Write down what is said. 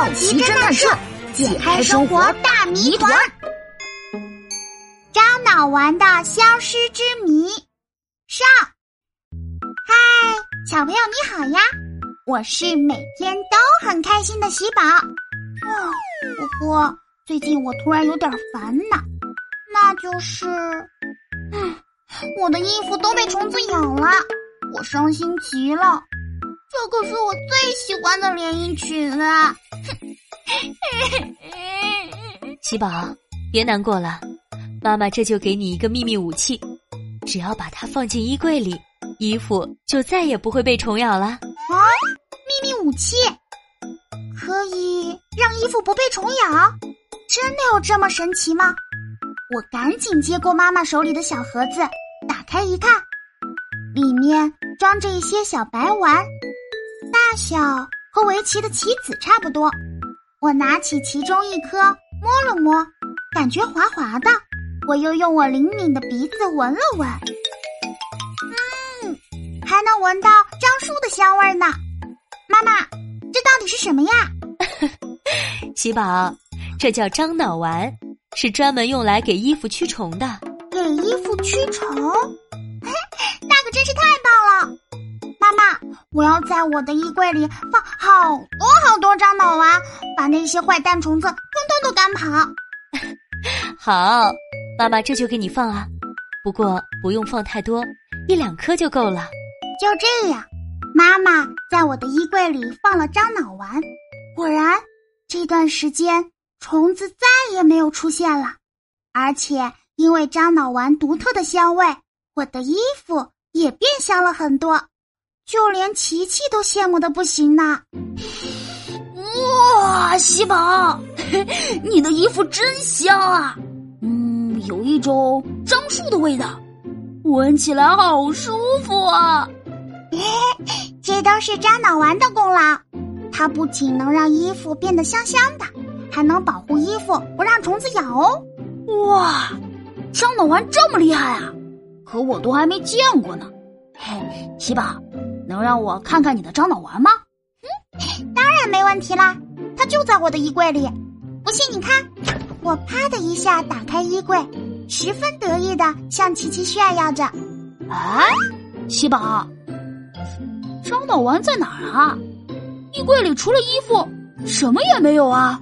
好奇侦探社解开生活大谜团，樟脑丸的消失之谜上。嗨，小朋友你好呀，我是每天都很开心的喜宝。哦，不过最近我突然有点烦恼，那就是，嗯，我的衣服都被虫子咬了，我伤心极了。这可是我最喜欢的连衣裙啊！喜宝，别难过了，妈妈这就给你一个秘密武器，只要把它放进衣柜里，衣服就再也不会被虫咬了。啊，秘密武器可以让衣服不被虫咬？真的有这么神奇吗？我赶紧接过妈妈手里的小盒子，打开一看，里面装着一些小白丸。大小和围棋的棋子差不多，我拿起其中一颗摸了摸，感觉滑滑的。我又用我灵敏的鼻子闻了闻，嗯，还能闻到樟树的香味呢。妈妈，这到底是什么呀？喜宝，这叫樟脑丸，是专门用来给衣服驱虫的。给衣服驱虫？那可真是太棒我要在我的衣柜里放好多好多樟脑丸，把那些坏蛋虫子通通都赶跑。好，妈妈这就给你放啊，不过不用放太多，一两颗就够了。就这样，妈妈在我的衣柜里放了樟脑丸，果然这段时间虫子再也没有出现了，而且因为樟脑丸独特的香味，我的衣服也变香了很多。就连琪琪都羡慕的不行呢。哇，喜宝，你的衣服真香啊！嗯，有一种樟树的味道，闻起来好舒服啊。这都是樟脑丸的功劳，它不仅能让衣服变得香香的，还能保护衣服不让虫子咬哦。哇，樟脑丸这么厉害啊！可我都还没见过呢。嘿，喜宝。能让我看看你的樟脑丸吗？嗯，当然没问题啦，它就在我的衣柜里。不信你看，我啪的一下打开衣柜，十分得意的向琪琪炫耀着。啊，喜宝，樟脑丸在哪儿啊？衣柜里除了衣服，什么也没有啊。